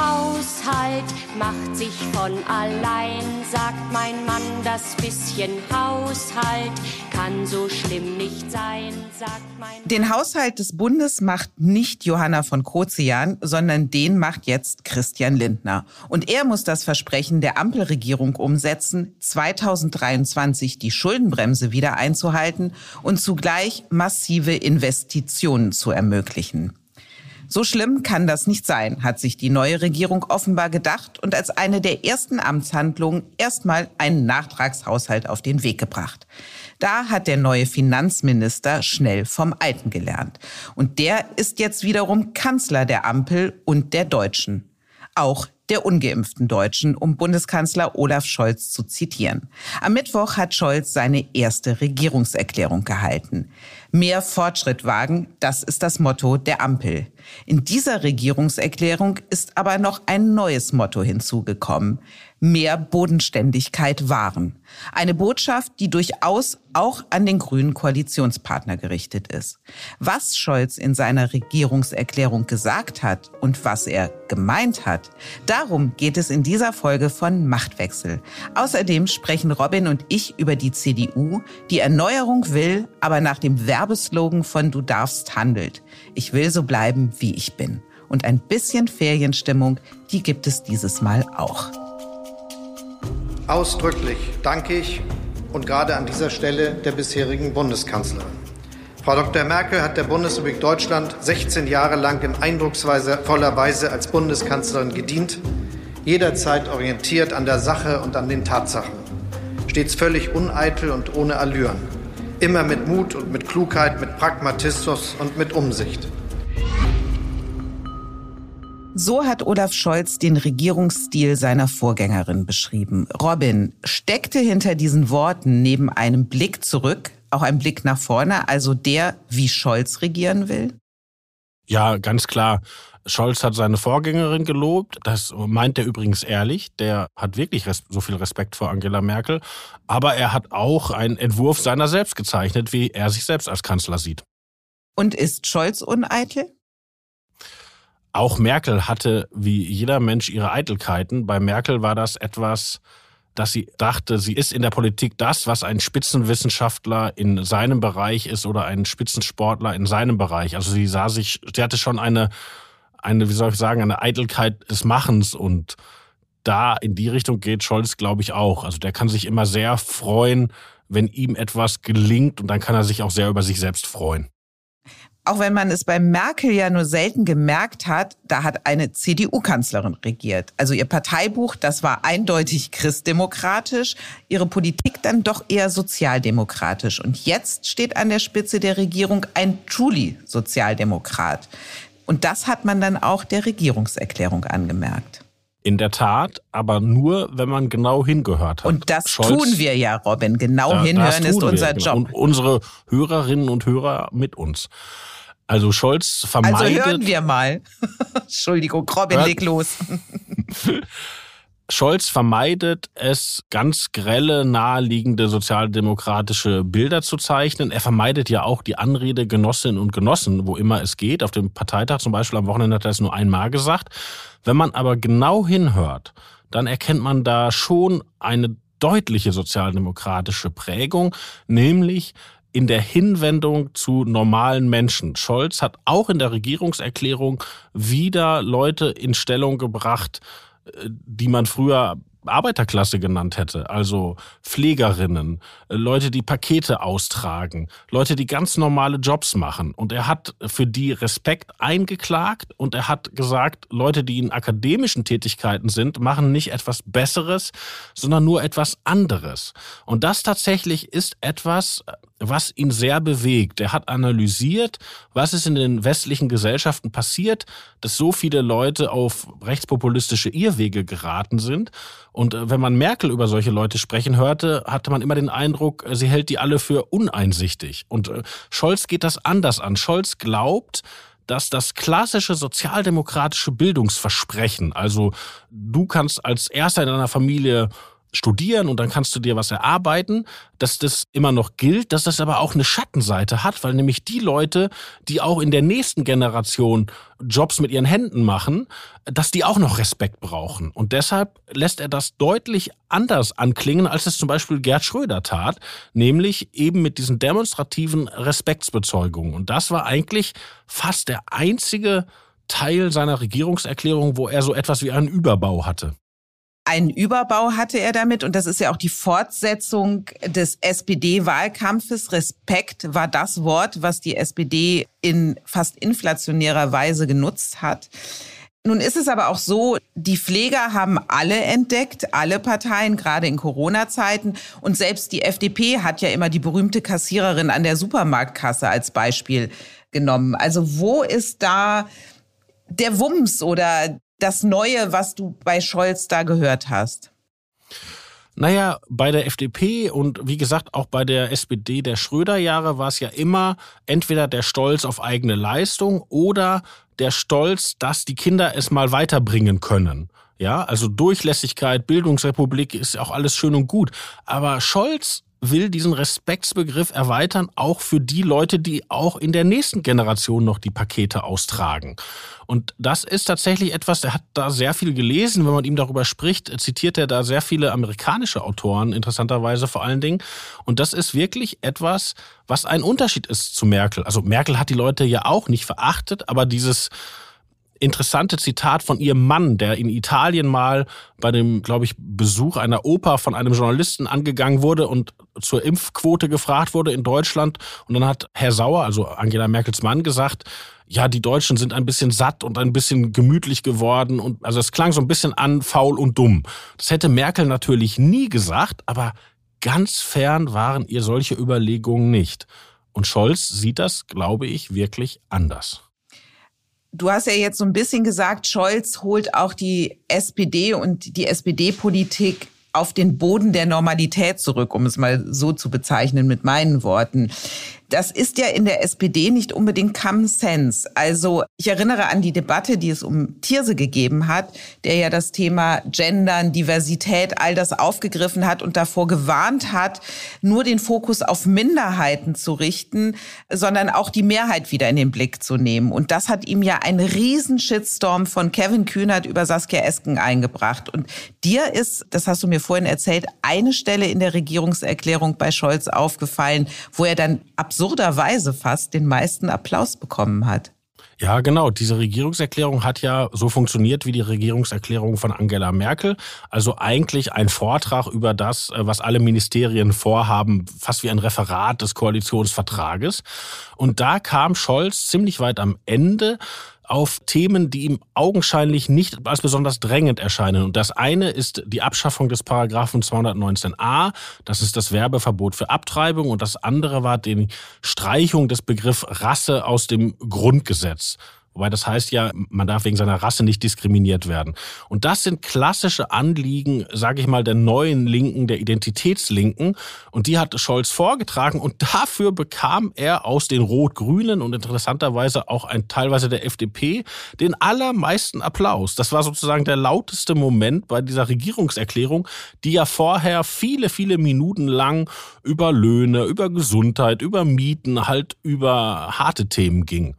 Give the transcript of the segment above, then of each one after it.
Haushalt macht sich von allein, sagt mein Mann. Das bisschen Haushalt kann so schlimm nicht sein, sagt mein Den Haushalt des Bundes macht nicht Johanna von Kozian, sondern den macht jetzt Christian Lindner. Und er muss das Versprechen der Ampelregierung umsetzen, 2023 die Schuldenbremse wieder einzuhalten und zugleich massive Investitionen zu ermöglichen. So schlimm kann das nicht sein, hat sich die neue Regierung offenbar gedacht und als eine der ersten Amtshandlungen erstmal einen Nachtragshaushalt auf den Weg gebracht. Da hat der neue Finanzminister schnell vom Alten gelernt. Und der ist jetzt wiederum Kanzler der Ampel und der Deutschen. Auch der ungeimpften Deutschen, um Bundeskanzler Olaf Scholz zu zitieren. Am Mittwoch hat Scholz seine erste Regierungserklärung gehalten. Mehr Fortschritt wagen, das ist das Motto der Ampel. In dieser Regierungserklärung ist aber noch ein neues Motto hinzugekommen. Mehr Bodenständigkeit wahren. Eine Botschaft, die durchaus auch an den grünen Koalitionspartner gerichtet ist. Was Scholz in seiner Regierungserklärung gesagt hat und was er gemeint hat, darum geht es in dieser Folge von Machtwechsel. Außerdem sprechen Robin und ich über die CDU, die Erneuerung will, aber nach dem Werbeslogan von Du darfst handelt. Ich will so bleiben, wie ich bin. Und ein bisschen Ferienstimmung, die gibt es dieses Mal auch. Ausdrücklich danke ich und gerade an dieser Stelle der bisherigen Bundeskanzlerin. Frau Dr. Merkel hat der Bundesrepublik Deutschland 16 Jahre lang in eindrucksvoller Weise als Bundeskanzlerin gedient, jederzeit orientiert an der Sache und an den Tatsachen, stets völlig uneitel und ohne Allüren, immer mit Mut und mit Klugheit, mit Pragmatismus und mit Umsicht. So hat Olaf Scholz den Regierungsstil seiner Vorgängerin beschrieben. Robin, steckte hinter diesen Worten neben einem Blick zurück auch ein Blick nach vorne, also der, wie Scholz regieren will? Ja, ganz klar. Scholz hat seine Vorgängerin gelobt. Das meint er übrigens ehrlich. Der hat wirklich so viel Respekt vor Angela Merkel. Aber er hat auch einen Entwurf seiner selbst gezeichnet, wie er sich selbst als Kanzler sieht. Und ist Scholz uneitel? Auch Merkel hatte wie jeder Mensch ihre Eitelkeiten. Bei Merkel war das etwas, dass sie dachte, sie ist in der Politik das, was ein Spitzenwissenschaftler in seinem Bereich ist oder ein Spitzensportler in seinem Bereich. Also sie sah sich, sie hatte schon eine, eine, wie soll ich sagen, eine Eitelkeit des Machens und da in die Richtung geht Scholz, glaube ich, auch. Also der kann sich immer sehr freuen, wenn ihm etwas gelingt und dann kann er sich auch sehr über sich selbst freuen auch wenn man es bei Merkel ja nur selten gemerkt hat, da hat eine CDU-Kanzlerin regiert. Also ihr Parteibuch, das war eindeutig christdemokratisch, ihre Politik dann doch eher sozialdemokratisch. Und jetzt steht an der Spitze der Regierung ein truly Sozialdemokrat. Und das hat man dann auch der Regierungserklärung angemerkt. In der Tat, aber nur, wenn man genau hingehört hat. Und das Scholz, tun wir ja, Robin. Genau ja, hinhören ist unser wir. Job. Und unsere Hörerinnen und Hörer mit uns. Also Scholz vermeidet. Also hören wir mal. Entschuldigung, Robin, hört, leg los. Scholz vermeidet es, ganz grelle, naheliegende sozialdemokratische Bilder zu zeichnen. Er vermeidet ja auch die Anrede Genossinnen und Genossen, wo immer es geht. Auf dem Parteitag zum Beispiel am Wochenende hat er es nur einmal gesagt. Wenn man aber genau hinhört, dann erkennt man da schon eine deutliche sozialdemokratische Prägung, nämlich in der Hinwendung zu normalen Menschen. Scholz hat auch in der Regierungserklärung wieder Leute in Stellung gebracht, die man früher Arbeiterklasse genannt hätte, also Pflegerinnen, äh, Leute, die Pakete austragen, Leute, die ganz normale Jobs machen. Und er hat für die Respekt eingeklagt und er hat gesagt, Leute, die in akademischen Tätigkeiten sind, machen nicht etwas Besseres, sondern nur etwas anderes. Und das tatsächlich ist etwas, was ihn sehr bewegt. Er hat analysiert, was ist in den westlichen Gesellschaften passiert, dass so viele Leute auf rechtspopulistische Irrwege geraten sind. Und äh, wenn man Merkel über solche Leute sprechen hörte, hatte man immer den Eindruck, sie hält die alle für uneinsichtig. Und äh, Scholz geht das anders an. Scholz glaubt, dass das klassische sozialdemokratische Bildungsversprechen, also du kannst als Erster in deiner Familie studieren und dann kannst du dir was erarbeiten, dass das immer noch gilt, dass das aber auch eine Schattenseite hat, weil nämlich die Leute, die auch in der nächsten Generation Jobs mit ihren Händen machen, dass die auch noch Respekt brauchen. Und deshalb lässt er das deutlich anders anklingen, als es zum Beispiel Gerd Schröder tat, nämlich eben mit diesen demonstrativen Respektsbezeugungen. Und das war eigentlich fast der einzige Teil seiner Regierungserklärung, wo er so etwas wie einen Überbau hatte einen Überbau hatte er damit und das ist ja auch die Fortsetzung des SPD-Wahlkampfes. Respekt war das Wort, was die SPD in fast inflationärer Weise genutzt hat. Nun ist es aber auch so, die Pfleger haben alle entdeckt, alle Parteien, gerade in Corona-Zeiten. Und selbst die FDP hat ja immer die berühmte Kassiererin an der Supermarktkasse als Beispiel genommen. Also wo ist da der Wumms oder das Neue, was du bei Scholz da gehört hast? Naja, bei der FDP und wie gesagt auch bei der SPD der Schröder-Jahre war es ja immer entweder der Stolz auf eigene Leistung oder der Stolz, dass die Kinder es mal weiterbringen können. Ja, also Durchlässigkeit, Bildungsrepublik ist auch alles schön und gut. Aber Scholz will diesen Respektsbegriff erweitern, auch für die Leute, die auch in der nächsten Generation noch die Pakete austragen. Und das ist tatsächlich etwas, der hat da sehr viel gelesen. Wenn man ihm darüber spricht, zitiert er da sehr viele amerikanische Autoren, interessanterweise vor allen Dingen. Und das ist wirklich etwas, was ein Unterschied ist zu Merkel. Also Merkel hat die Leute ja auch nicht verachtet, aber dieses interessante Zitat von ihrem Mann, der in Italien mal bei dem, glaube ich, Besuch einer Oper von einem Journalisten angegangen wurde und zur Impfquote gefragt wurde in Deutschland. Und dann hat Herr Sauer, also Angela Merkels Mann, gesagt, ja, die Deutschen sind ein bisschen satt und ein bisschen gemütlich geworden. Und also es klang so ein bisschen an, faul und dumm. Das hätte Merkel natürlich nie gesagt, aber ganz fern waren ihr solche Überlegungen nicht. Und Scholz sieht das, glaube ich, wirklich anders. Du hast ja jetzt so ein bisschen gesagt, Scholz holt auch die SPD und die SPD-Politik auf den Boden der Normalität zurück, um es mal so zu bezeichnen mit meinen Worten. Das ist ja in der SPD nicht unbedingt Common Sense. Also ich erinnere an die Debatte, die es um Thierse gegeben hat, der ja das Thema Gendern, Diversität, all das aufgegriffen hat und davor gewarnt hat, nur den Fokus auf Minderheiten zu richten, sondern auch die Mehrheit wieder in den Blick zu nehmen. Und das hat ihm ja einen riesen Shitstorm von Kevin Kühnert über Saskia Esken eingebracht. Und dir ist, das hast du mir vorhin erzählt, eine Stelle in der Regierungserklärung bei Scholz aufgefallen, wo er dann absurd absurderweise fast den meisten Applaus bekommen hat. Ja, genau. Diese Regierungserklärung hat ja so funktioniert wie die Regierungserklärung von Angela Merkel. Also eigentlich ein Vortrag über das, äh, was alle Ministerien vorhaben, fast wie ein Referat des Koalitionsvertrages. Und da kam Scholz ziemlich weit am Ende auf Themen, die ihm augenscheinlich nicht als besonders drängend erscheinen. Und das eine ist die Abschaffung des Paragraphen 219a. Das ist das Werbeverbot für Abtreibung. Und das andere war die Streichung des Begriffs Rasse aus dem Grundgesetz. Wobei das heißt ja, man darf wegen seiner Rasse nicht diskriminiert werden. Und das sind klassische Anliegen, sage ich mal, der neuen Linken, der Identitätslinken. Und die hat Scholz vorgetragen und dafür bekam er aus den Rot-Grünen und interessanterweise auch ein teilweise der FDP den allermeisten Applaus. Das war sozusagen der lauteste Moment bei dieser Regierungserklärung, die ja vorher viele, viele Minuten lang über Löhne, über Gesundheit, über Mieten, halt über harte Themen ging.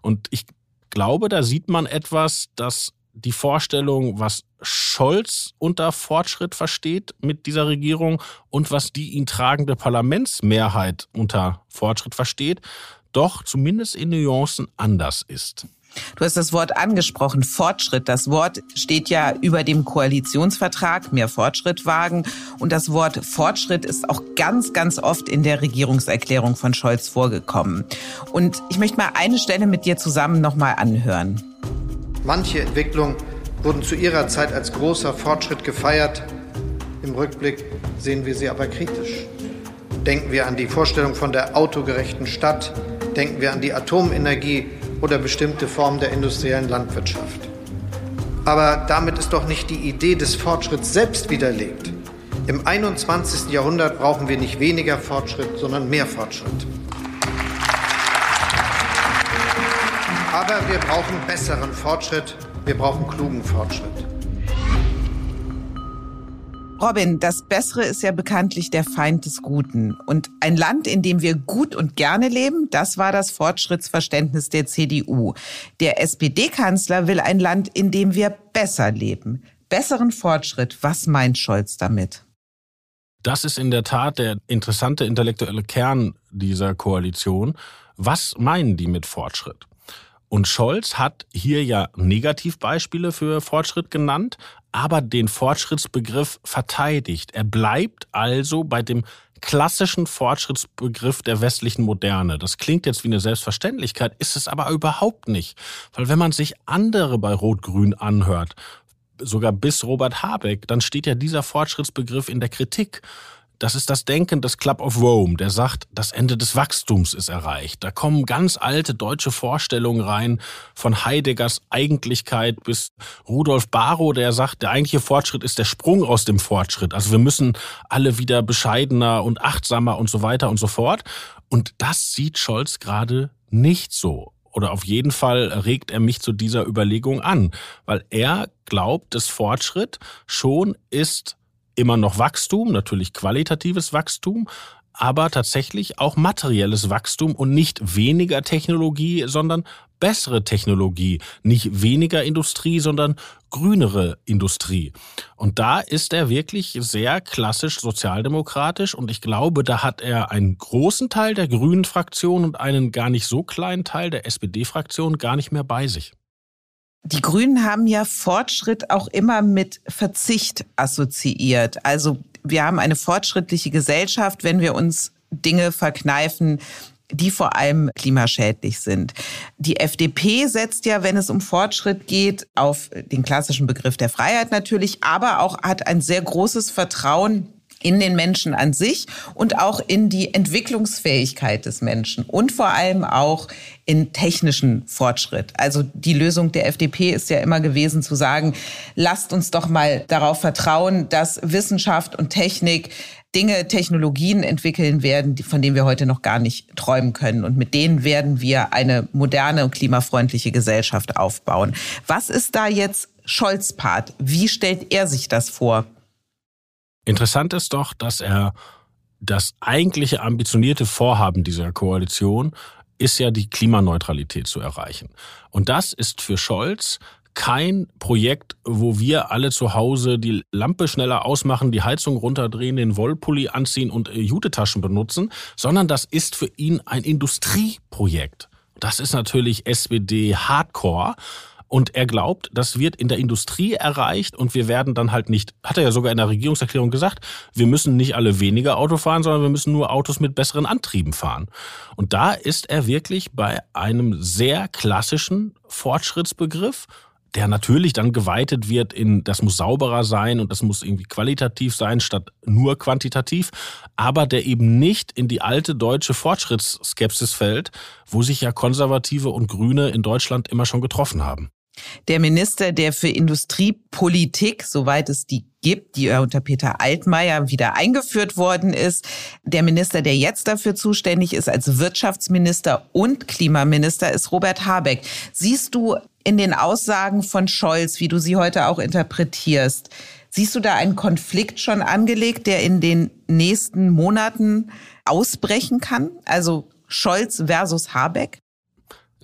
Und ich glaube, da sieht man etwas, dass die Vorstellung, was Scholz unter Fortschritt versteht mit dieser Regierung und was die ihn tragende Parlamentsmehrheit unter Fortschritt versteht, doch zumindest in Nuancen anders ist. Du hast das Wort angesprochen, Fortschritt. Das Wort steht ja über dem Koalitionsvertrag, mehr Fortschritt wagen. Und das Wort Fortschritt ist auch ganz, ganz oft in der Regierungserklärung von Scholz vorgekommen. Und ich möchte mal eine Stelle mit dir zusammen nochmal anhören. Manche Entwicklungen wurden zu ihrer Zeit als großer Fortschritt gefeiert. Im Rückblick sehen wir sie aber kritisch. Denken wir an die Vorstellung von der autogerechten Stadt, denken wir an die Atomenergie oder bestimmte Formen der industriellen Landwirtschaft. Aber damit ist doch nicht die Idee des Fortschritts selbst widerlegt. Im 21. Jahrhundert brauchen wir nicht weniger Fortschritt, sondern mehr Fortschritt. Aber wir brauchen besseren Fortschritt, wir brauchen klugen Fortschritt. Robin, das Bessere ist ja bekanntlich der Feind des Guten. Und ein Land, in dem wir gut und gerne leben, das war das Fortschrittsverständnis der CDU. Der SPD-Kanzler will ein Land, in dem wir besser leben. Besseren Fortschritt, was meint Scholz damit? Das ist in der Tat der interessante intellektuelle Kern dieser Koalition. Was meinen die mit Fortschritt? Und Scholz hat hier ja Negativbeispiele für Fortschritt genannt, aber den Fortschrittsbegriff verteidigt. Er bleibt also bei dem klassischen Fortschrittsbegriff der westlichen Moderne. Das klingt jetzt wie eine Selbstverständlichkeit, ist es aber überhaupt nicht. Weil wenn man sich andere bei Rot-Grün anhört, sogar bis Robert Habeck, dann steht ja dieser Fortschrittsbegriff in der Kritik. Das ist das Denken des Club of Rome, der sagt, das Ende des Wachstums ist erreicht. Da kommen ganz alte deutsche Vorstellungen rein, von Heideggers Eigentlichkeit bis Rudolf Barrow, der sagt, der eigentliche Fortschritt ist der Sprung aus dem Fortschritt. Also wir müssen alle wieder bescheidener und achtsamer und so weiter und so fort. Und das sieht Scholz gerade nicht so oder auf jeden Fall regt er mich zu dieser Überlegung an, weil er glaubt, dass Fortschritt schon ist immer noch Wachstum, natürlich qualitatives Wachstum, aber tatsächlich auch materielles Wachstum und nicht weniger Technologie, sondern bessere Technologie, nicht weniger Industrie, sondern grünere Industrie. Und da ist er wirklich sehr klassisch sozialdemokratisch und ich glaube, da hat er einen großen Teil der grünen Fraktion und einen gar nicht so kleinen Teil der SPD-Fraktion gar nicht mehr bei sich. Die Grünen haben ja Fortschritt auch immer mit Verzicht assoziiert. Also wir haben eine fortschrittliche Gesellschaft, wenn wir uns Dinge verkneifen, die vor allem klimaschädlich sind. Die FDP setzt ja, wenn es um Fortschritt geht, auf den klassischen Begriff der Freiheit natürlich, aber auch hat ein sehr großes Vertrauen in den Menschen an sich und auch in die Entwicklungsfähigkeit des Menschen und vor allem auch in technischen Fortschritt. Also die Lösung der FDP ist ja immer gewesen zu sagen, lasst uns doch mal darauf vertrauen, dass Wissenschaft und Technik Dinge, Technologien entwickeln werden, von denen wir heute noch gar nicht träumen können. Und mit denen werden wir eine moderne und klimafreundliche Gesellschaft aufbauen. Was ist da jetzt Scholz Part? Wie stellt er sich das vor? Interessant ist doch, dass er das eigentliche ambitionierte Vorhaben dieser Koalition ist ja die Klimaneutralität zu erreichen. Und das ist für Scholz kein Projekt, wo wir alle zu Hause die Lampe schneller ausmachen, die Heizung runterdrehen, den Wollpulli anziehen und äh, Jutetaschen benutzen, sondern das ist für ihn ein Industrieprojekt. Das ist natürlich SPD Hardcore. Und er glaubt, das wird in der Industrie erreicht und wir werden dann halt nicht, hat er ja sogar in der Regierungserklärung gesagt, wir müssen nicht alle weniger Auto fahren, sondern wir müssen nur Autos mit besseren Antrieben fahren. Und da ist er wirklich bei einem sehr klassischen Fortschrittsbegriff der natürlich dann geweitet wird in, das muss sauberer sein und das muss irgendwie qualitativ sein statt nur quantitativ, aber der eben nicht in die alte deutsche Fortschrittsskepsis fällt, wo sich ja Konservative und Grüne in Deutschland immer schon getroffen haben. Der Minister, der für Industriepolitik, soweit es die gibt, die unter Peter Altmaier wieder eingeführt worden ist, der Minister, der jetzt dafür zuständig ist als Wirtschaftsminister und Klimaminister, ist Robert Habeck. Siehst du in den Aussagen von Scholz, wie du sie heute auch interpretierst, siehst du da einen Konflikt schon angelegt, der in den nächsten Monaten ausbrechen kann? Also Scholz versus Habeck?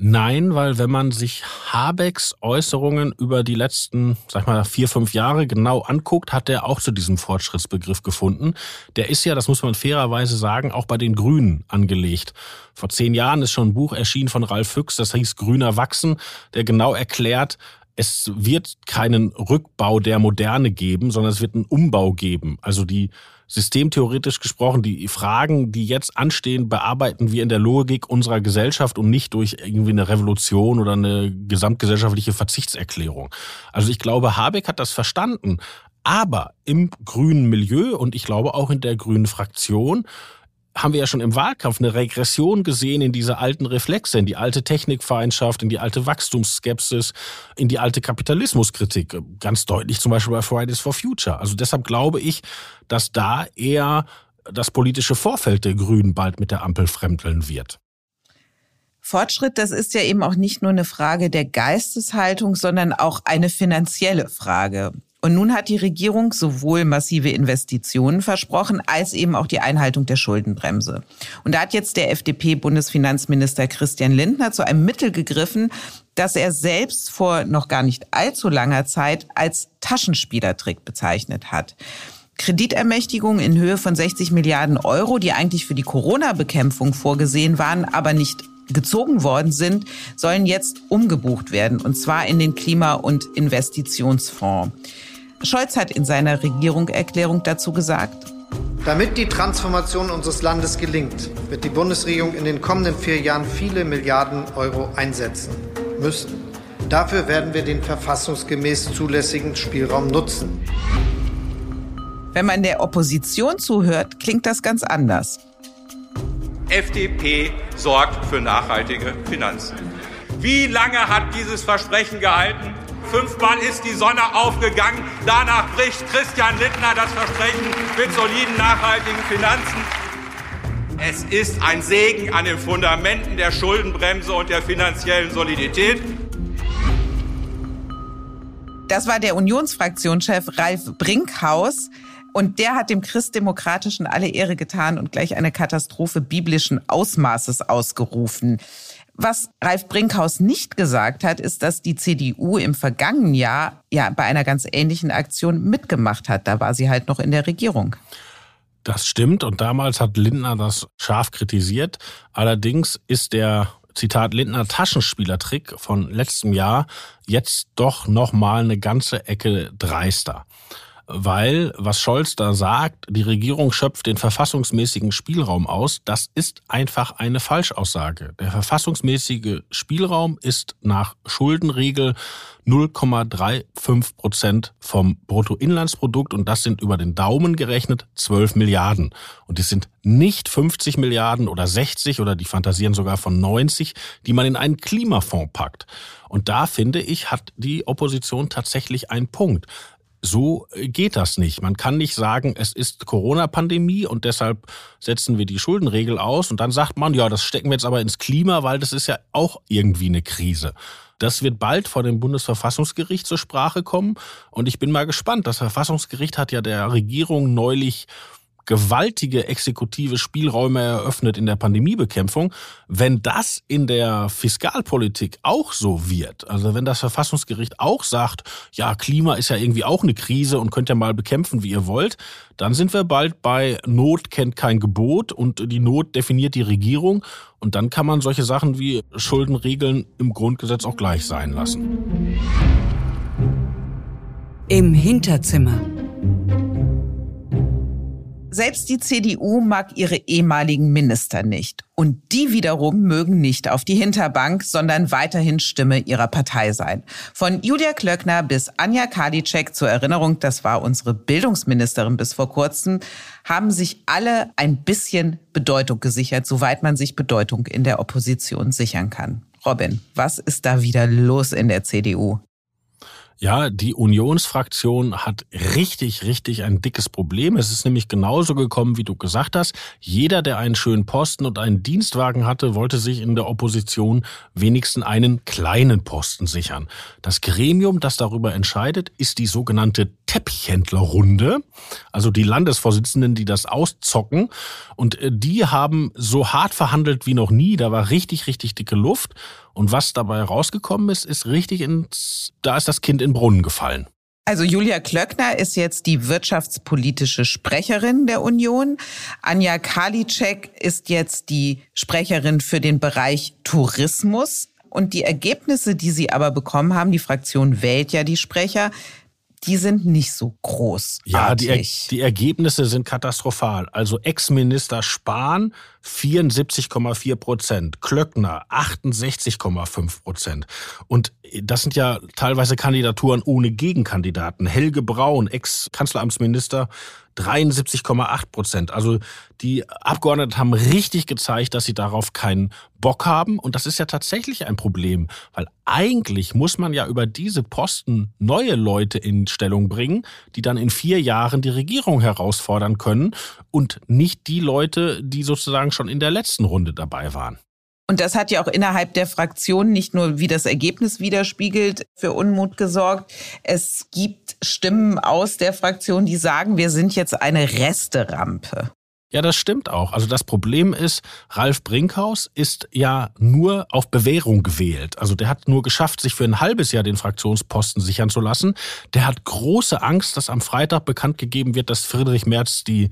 Nein, weil wenn man sich Habecks Äußerungen über die letzten, sag mal, vier, fünf Jahre genau anguckt, hat er auch zu diesem Fortschrittsbegriff gefunden. Der ist ja, das muss man fairerweise sagen, auch bei den Grünen angelegt. Vor zehn Jahren ist schon ein Buch erschienen von Ralf Füchs, das hieß Grüner Wachsen, der genau erklärt, es wird keinen Rückbau der Moderne geben, sondern es wird einen Umbau geben. Also die systemtheoretisch gesprochen, die Fragen, die jetzt anstehen, bearbeiten wir in der Logik unserer Gesellschaft und nicht durch irgendwie eine Revolution oder eine gesamtgesellschaftliche Verzichtserklärung. Also ich glaube, Habeck hat das verstanden. Aber im grünen Milieu und ich glaube auch in der grünen Fraktion haben wir ja schon im Wahlkampf eine Regression gesehen in diese alten Reflexe, in die alte Technikfeindschaft, in die alte Wachstumsskepsis, in die alte Kapitalismuskritik. Ganz deutlich zum Beispiel bei Fridays for Future. Also deshalb glaube ich, dass da eher das politische Vorfeld der Grünen bald mit der Ampel fremdeln wird. Fortschritt, das ist ja eben auch nicht nur eine Frage der Geisteshaltung, sondern auch eine finanzielle Frage. Und nun hat die Regierung sowohl massive Investitionen versprochen, als eben auch die Einhaltung der Schuldenbremse. Und da hat jetzt der FDP-Bundesfinanzminister Christian Lindner zu einem Mittel gegriffen, das er selbst vor noch gar nicht allzu langer Zeit als Taschenspielertrick bezeichnet hat. Kreditermächtigungen in Höhe von 60 Milliarden Euro, die eigentlich für die Corona-Bekämpfung vorgesehen waren, aber nicht gezogen worden sind, sollen jetzt umgebucht werden, und zwar in den Klima- und Investitionsfonds. Scholz hat in seiner Regierungserklärung dazu gesagt, damit die Transformation unseres Landes gelingt, wird die Bundesregierung in den kommenden vier Jahren viele Milliarden Euro einsetzen müssen. Dafür werden wir den verfassungsgemäß zulässigen Spielraum nutzen. Wenn man der Opposition zuhört, klingt das ganz anders. FDP sorgt für nachhaltige Finanzen. Wie lange hat dieses Versprechen gehalten? Fünfmal ist die Sonne aufgegangen. Danach bricht Christian Lindner das Versprechen mit soliden, nachhaltigen Finanzen. Es ist ein Segen an den Fundamenten der Schuldenbremse und der finanziellen Solidität. Das war der Unionsfraktionschef Ralf Brinkhaus. Und der hat dem Christdemokratischen alle Ehre getan und gleich eine Katastrophe biblischen Ausmaßes ausgerufen. Was Ralf Brinkhaus nicht gesagt hat, ist, dass die CDU im vergangenen Jahr ja bei einer ganz ähnlichen Aktion mitgemacht hat. Da war sie halt noch in der Regierung. Das stimmt und damals hat Lindner das scharf kritisiert. Allerdings ist der Zitat Lindner Taschenspielertrick von letztem Jahr jetzt doch noch mal eine ganze Ecke dreister weil, was Scholz da sagt, die Regierung schöpft den verfassungsmäßigen Spielraum aus, das ist einfach eine Falschaussage. Der verfassungsmäßige Spielraum ist nach Schuldenregel 0,35 Prozent vom Bruttoinlandsprodukt und das sind über den Daumen gerechnet 12 Milliarden. Und es sind nicht 50 Milliarden oder 60 oder die fantasieren sogar von 90, die man in einen Klimafonds packt. Und da finde ich, hat die Opposition tatsächlich einen Punkt so geht das nicht. Man kann nicht sagen, es ist Corona-Pandemie und deshalb setzen wir die Schuldenregel aus und dann sagt man, ja, das stecken wir jetzt aber ins Klima, weil das ist ja auch irgendwie eine Krise. Das wird bald vor dem Bundesverfassungsgericht zur Sprache kommen und ich bin mal gespannt. Das Verfassungsgericht hat ja der Regierung neulich gewaltige exekutive Spielräume eröffnet in der Pandemiebekämpfung. Wenn das in der Fiskalpolitik auch so wird, also wenn das Verfassungsgericht auch sagt, ja, Klima ist ja irgendwie auch eine Krise und könnt ihr mal bekämpfen, wie ihr wollt, dann sind wir bald bei Not kennt kein Gebot und die Not definiert die Regierung und dann kann man solche Sachen wie Schuldenregeln im Grundgesetz auch gleich sein lassen. Im Hinterzimmer. Selbst die CDU mag ihre ehemaligen Minister nicht. Und die wiederum mögen nicht auf die Hinterbank, sondern weiterhin Stimme ihrer Partei sein. Von Julia Klöckner bis Anja Karliczek zur Erinnerung, das war unsere Bildungsministerin bis vor kurzem, haben sich alle ein bisschen Bedeutung gesichert, soweit man sich Bedeutung in der Opposition sichern kann. Robin, was ist da wieder los in der CDU? Ja, die Unionsfraktion hat richtig, richtig ein dickes Problem. Es ist nämlich genauso gekommen, wie du gesagt hast. Jeder, der einen schönen Posten und einen Dienstwagen hatte, wollte sich in der Opposition wenigstens einen kleinen Posten sichern. Das Gremium, das darüber entscheidet, ist die sogenannte Teppichhändlerrunde, also die Landesvorsitzenden, die das auszocken. Und äh, die haben so hart verhandelt wie noch nie. Da war richtig, richtig dicke Luft. Und was dabei rausgekommen ist, ist richtig ins, da ist das Kind in den Brunnen gefallen. Also Julia Klöckner ist jetzt die wirtschaftspolitische Sprecherin der Union. Anja Karliczek ist jetzt die Sprecherin für den Bereich Tourismus. Und die Ergebnisse, die sie aber bekommen haben, die Fraktion wählt ja die Sprecher, die sind nicht so groß. Ja, die, er die Ergebnisse sind katastrophal. Also Ex-Minister Spahn 74,4 Prozent, Klöckner 68,5 Prozent. Und das sind ja teilweise Kandidaturen ohne Gegenkandidaten. Helge Braun, Ex-Kanzleramtsminister, 73,8 Prozent. Also die Abgeordneten haben richtig gezeigt, dass sie darauf keinen Bock haben. Und das ist ja tatsächlich ein Problem, weil eigentlich muss man ja über diese Posten neue Leute in Stellung bringen, die dann in vier Jahren die Regierung herausfordern können und nicht die Leute, die sozusagen schon in der letzten Runde dabei waren. Und das hat ja auch innerhalb der Fraktion nicht nur, wie das Ergebnis widerspiegelt, für Unmut gesorgt. Es gibt Stimmen aus der Fraktion, die sagen, wir sind jetzt eine Resterampe. Ja, das stimmt auch. Also das Problem ist, Ralf Brinkhaus ist ja nur auf Bewährung gewählt. Also der hat nur geschafft, sich für ein halbes Jahr den Fraktionsposten sichern zu lassen. Der hat große Angst, dass am Freitag bekannt gegeben wird, dass Friedrich Merz die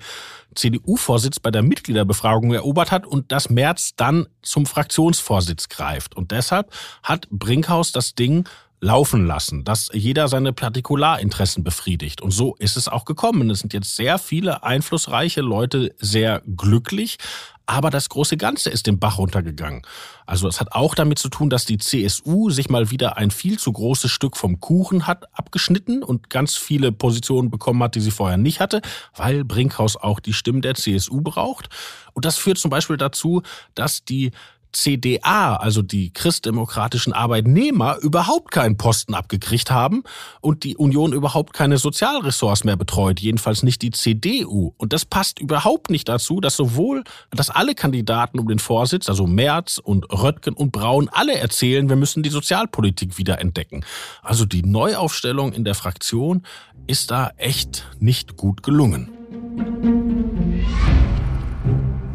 CDU-Vorsitz bei der Mitgliederbefragung erobert hat und dass Merz dann zum Fraktionsvorsitz greift. Und deshalb hat Brinkhaus das Ding laufen lassen, dass jeder seine Partikularinteressen befriedigt. Und so ist es auch gekommen. Es sind jetzt sehr viele einflussreiche Leute sehr glücklich, aber das große Ganze ist den Bach runtergegangen. Also es hat auch damit zu tun, dass die CSU sich mal wieder ein viel zu großes Stück vom Kuchen hat abgeschnitten und ganz viele Positionen bekommen hat, die sie vorher nicht hatte, weil Brinkhaus auch die Stimmen der CSU braucht. Und das führt zum Beispiel dazu, dass die CDA, also die christdemokratischen Arbeitnehmer, überhaupt keinen Posten abgekriegt haben und die Union überhaupt keine Sozialressorts mehr betreut, jedenfalls nicht die CDU. Und das passt überhaupt nicht dazu, dass sowohl, dass alle Kandidaten um den Vorsitz, also Merz und Röttgen und Braun, alle erzählen, wir müssen die Sozialpolitik wieder entdecken. Also die Neuaufstellung in der Fraktion ist da echt nicht gut gelungen.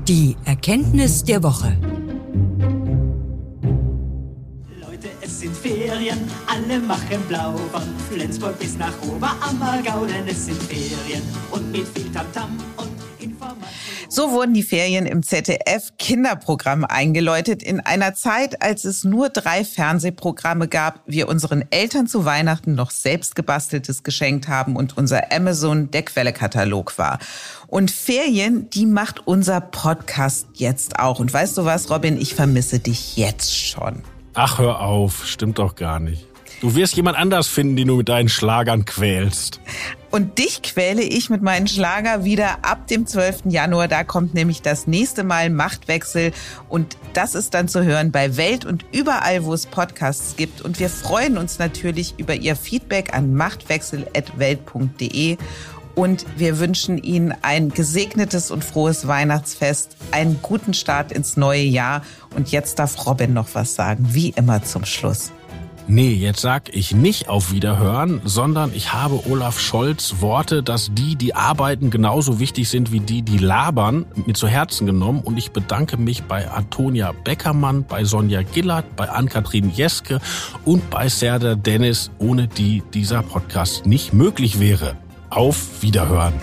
Die Erkenntnis der Woche. Sind Ferien, alle machen blau von Flensburg bis nach Oberammergau, denn es sind Ferien und mit viel Tamtam und so wurden die Ferien im ZDF Kinderprogramm eingeläutet in einer Zeit, als es nur drei Fernsehprogramme gab, wir unseren Eltern zu Weihnachten noch selbst gebasteltes geschenkt haben und unser Amazon der Quellekatalog war. Und Ferien, die macht unser Podcast jetzt auch. Und weißt du was, Robin, ich vermisse dich jetzt schon. Ach, hör auf, stimmt doch gar nicht. Du wirst jemand anders finden, den du mit deinen Schlagern quälst. Und dich quäle ich mit meinen Schlager wieder ab dem 12. Januar. Da kommt nämlich das nächste Mal Machtwechsel. Und das ist dann zu hören bei Welt und überall, wo es Podcasts gibt. Und wir freuen uns natürlich über Ihr Feedback an machtwechsel.welt.de. Und wir wünschen Ihnen ein gesegnetes und frohes Weihnachtsfest, einen guten Start ins neue Jahr. Und jetzt darf Robin noch was sagen, wie immer zum Schluss. Nee, jetzt sag ich nicht auf Wiederhören, sondern ich habe Olaf Scholz Worte, dass die, die arbeiten, genauso wichtig sind wie die, die labern, mir zu Herzen genommen. Und ich bedanke mich bei Antonia Beckermann, bei Sonja Gillard, bei Ann-Kathrin Jeske und bei Serda Dennis, ohne die dieser Podcast nicht möglich wäre. Auf Wiederhören.